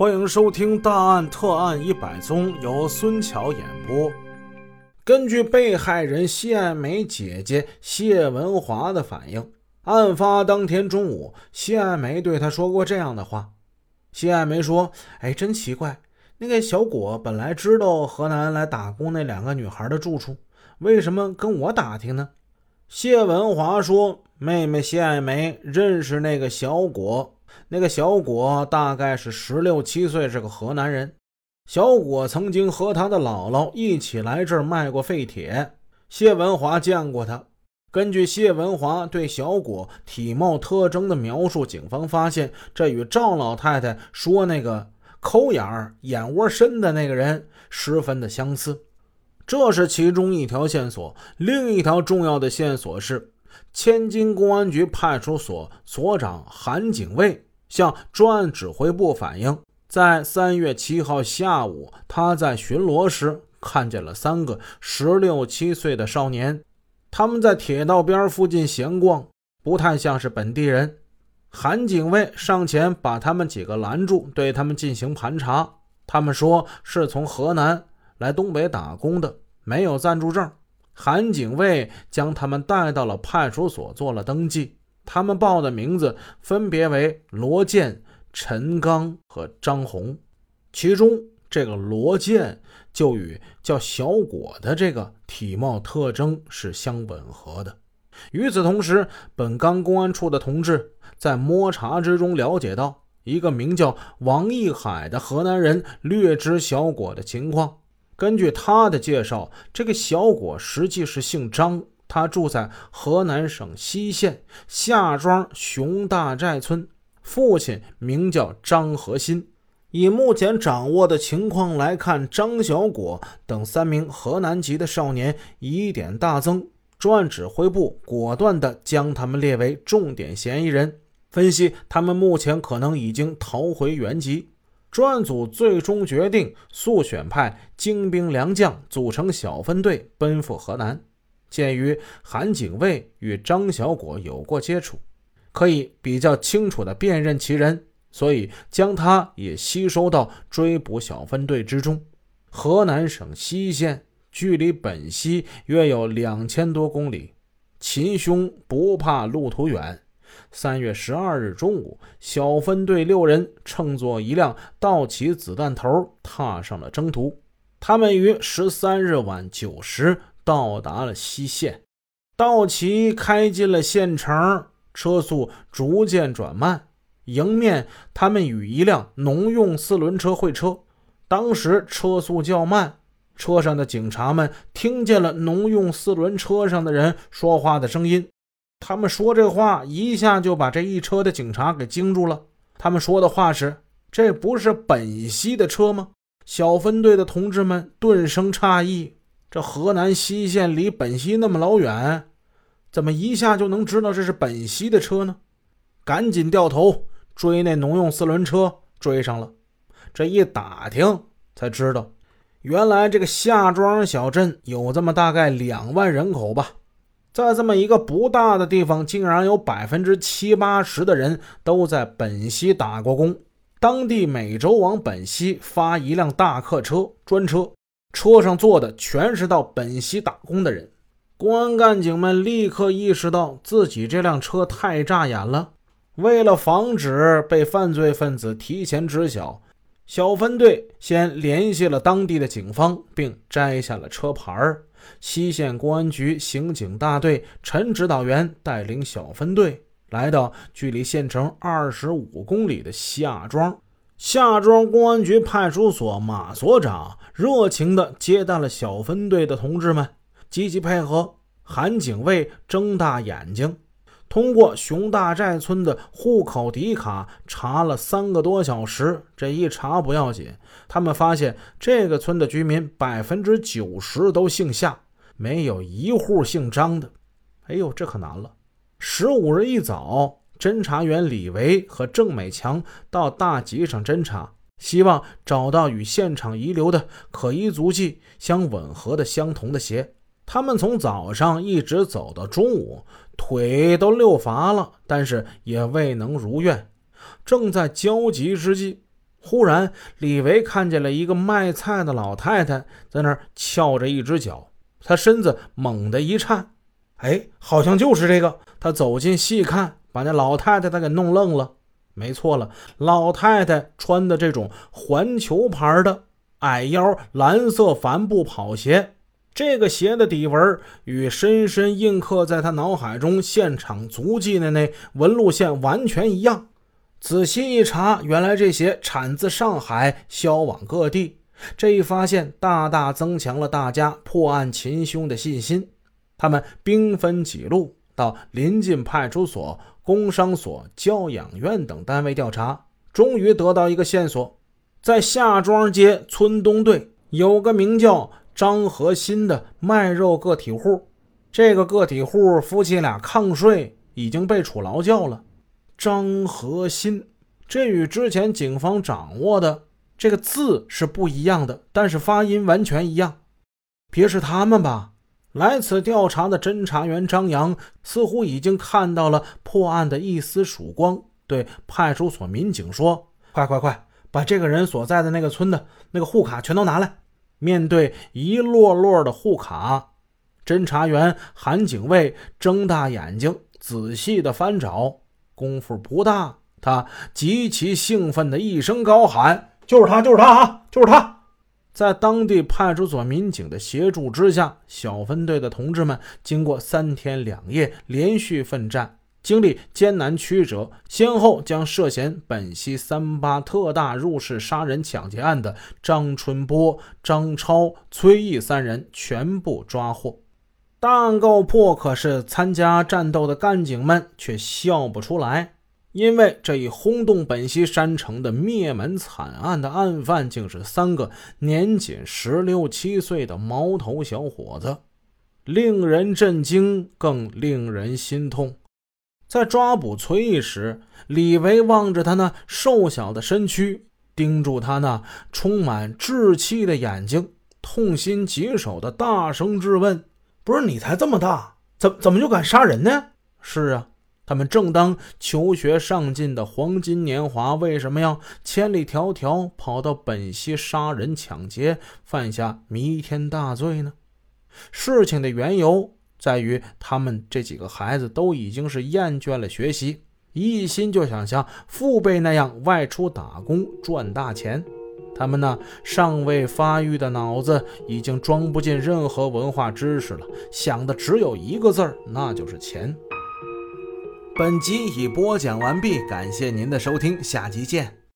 欢迎收听《大案特案一百宗》，由孙桥演播。根据被害人谢爱梅姐姐谢文华的反映，案发当天中午，谢爱梅对她说过这样的话：“谢爱梅说，哎，真奇怪，那个小果本来知道河南来打工那两个女孩的住处，为什么跟我打听呢？”谢文华说：“妹妹谢爱梅认识那个小果。”那个小果大概是十六七岁，是个河南人。小果曾经和他的姥姥一起来这儿卖过废铁。谢文华见过他。根据谢文华对小果体貌特征的描述，警方发现这与赵老太太说那个抠眼儿、眼窝深的那个人十分的相似。这是其中一条线索。另一条重要的线索是，千金公安局派出所所长韩警卫。向专案指挥部反映，在三月七号下午，他在巡逻时看见了三个十六七岁的少年，他们在铁道边附近闲逛，不太像是本地人。韩警卫上前把他们几个拦住，对他们进行盘查。他们说是从河南来东北打工的，没有暂住证。韩警卫将他们带到了派出所做了登记。他们报的名字分别为罗建、陈刚和张红，其中这个罗建就与叫小果的这个体貌特征是相吻合的。与此同时，本钢公安处的同志在摸查之中了解到，一个名叫王义海的河南人略知小果的情况。根据他的介绍，这个小果实际是姓张。他住在河南省西县夏庄熊大寨村，父亲名叫张和新。以目前掌握的情况来看，张小果等三名河南籍的少年疑点大增，专案指挥部果断地将他们列为重点嫌疑人。分析他们目前可能已经逃回原籍，专案组最终决定速选派精兵良将组成小分队奔赴河南。鉴于韩警卫与张小果有过接触，可以比较清楚地辨认其人，所以将他也吸收到追捕小分队之中。河南省西县距离本溪约有两千多公里，秦兄不怕路途远。三月十二日中午，小分队六人乘坐一辆道奇子弹头，踏上了征途。他们于十三日晚九时。到达了西县，道奇开进了县城，车速逐渐转慢。迎面，他们与一辆农用四轮车会车。当时车速较慢，车上的警察们听见了农用四轮车上的人说话的声音。他们说这话，一下就把这一车的警察给惊住了。他们说的话是：“这不是本溪的车吗？”小分队的同志们顿生诧异。这河南西县离本溪那么老远，怎么一下就能知道这是本溪的车呢？赶紧掉头追那农用四轮车，追上了。这一打听才知道，原来这个夏庄小镇有这么大概两万人口吧，在这么一个不大的地方，竟然有百分之七八十的人都在本溪打过工。当地每周往本溪发一辆大客车专车。车上坐的全是到本溪打工的人，公安干警们立刻意识到自己这辆车太扎眼了。为了防止被犯罪分子提前知晓，小分队先联系了当地的警方，并摘下了车牌儿西县公安局刑警大队陈指导员带领小分队来到距离县城二十五公里的夏庄。夏庄公安局派出所马所长热情地接待了小分队的同志们，积极配合。韩警卫睁大眼睛，通过熊大寨村的户口底卡查了三个多小时。这一查不要紧，他们发现这个村的居民百分之九十都姓夏，没有一户姓张的。哎呦，这可难了！十五日一早。侦查员李维和郑美强到大集上侦查，希望找到与现场遗留的可疑足迹相吻合的相同的鞋。他们从早上一直走到中午，腿都溜乏了，但是也未能如愿。正在焦急之际，忽然，李维看见了一个卖菜的老太太在那儿翘着一只脚，他身子猛地一颤，哎，好像就是这个。他走近细看，把那老太太他给弄愣了。没错了，老太太穿的这种环球牌的矮腰蓝色帆布跑鞋，这个鞋的底纹与深深印刻在他脑海中现场足迹的那纹路线完全一样。仔细一查，原来这鞋产自上海，销往各地。这一发现大大增强了大家破案擒凶的信心。他们兵分几路，到临近派出所、工商所、教养院等单位调查，终于得到一个线索：在夏庄街村东队有个名叫张和新的卖肉个体户。这个个体户夫妻俩抗税，已经被处劳教了。张和新，这与之前警方掌握的这个字是不一样的，但是发音完全一样。别是他们吧？来此调查的侦查员张扬似乎已经看到了破案的一丝曙光，对派出所民警说：“快快快，把这个人所在的那个村的那个户卡全都拿来！”面对一摞摞的户卡，侦查员韩警卫睁大眼睛，仔细的翻找。功夫不大，他极其兴奋的一声高喊：“就是他，就是他啊，就是他！”在当地派出所民警的协助之下，小分队的同志们经过三天两夜连续奋战，经历艰难曲折，先后将涉嫌本溪三八特大入室杀人抢劫案的张春波、张超、崔毅三人全部抓获。大案告破，可是参加战斗的干警们却笑不出来，因为这一轰动本溪山城的灭门惨案的案犯，竟是三个年仅十六七岁的毛头小伙子，令人震惊，更令人心痛。在抓捕崔毅时，李维望着他那瘦小的身躯，盯住他那充满稚气的眼睛，痛心疾首的大声质问。不是你才这么大，怎怎么就敢杀人呢？是啊，他们正当求学上进的黄金年华，为什么要千里迢迢跑到本溪杀人抢劫，犯下弥天大罪呢？事情的缘由在于，他们这几个孩子都已经是厌倦了学习，一心就想像父辈那样外出打工赚大钱。他们那尚未发育的脑子已经装不进任何文化知识了，想的只有一个字儿，那就是钱。本集已播讲完毕，感谢您的收听，下集见。